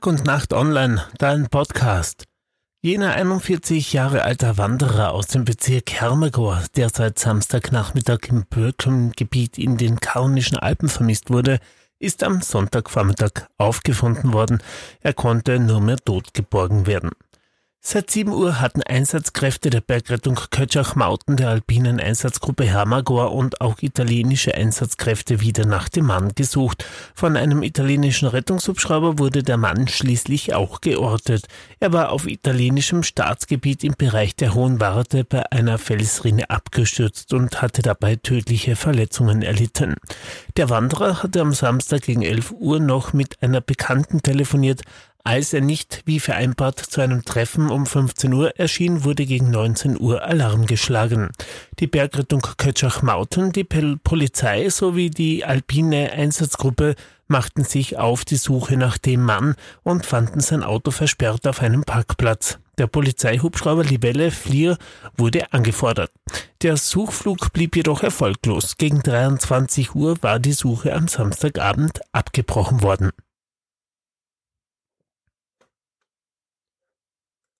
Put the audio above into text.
Gute Nacht Online, dein Podcast. Jener 41 Jahre alter Wanderer aus dem Bezirk Hermegor, der seit Samstagnachmittag im Bökeln-Gebiet in den Karnischen Alpen vermisst wurde, ist am Sonntagvormittag aufgefunden worden. Er konnte nur mehr tot geborgen werden. Seit 7 Uhr hatten Einsatzkräfte der Bergrettung Kötschach-Mauten der alpinen Einsatzgruppe Hermagor und auch italienische Einsatzkräfte wieder nach dem Mann gesucht. Von einem italienischen Rettungshubschrauber wurde der Mann schließlich auch geortet. Er war auf italienischem Staatsgebiet im Bereich der Hohen Warte bei einer Felsrinne abgestürzt und hatte dabei tödliche Verletzungen erlitten. Der Wanderer hatte am Samstag gegen 11 Uhr noch mit einer Bekannten telefoniert, als er nicht wie vereinbart zu einem Treffen um 15 Uhr erschien, wurde gegen 19 Uhr Alarm geschlagen. Die Bergrettung Kötschach-Mauten, die Polizei sowie die alpine Einsatzgruppe machten sich auf die Suche nach dem Mann und fanden sein Auto versperrt auf einem Parkplatz. Der Polizeihubschrauber Libelle Flier wurde angefordert. Der Suchflug blieb jedoch erfolglos. Gegen 23 Uhr war die Suche am Samstagabend abgebrochen worden.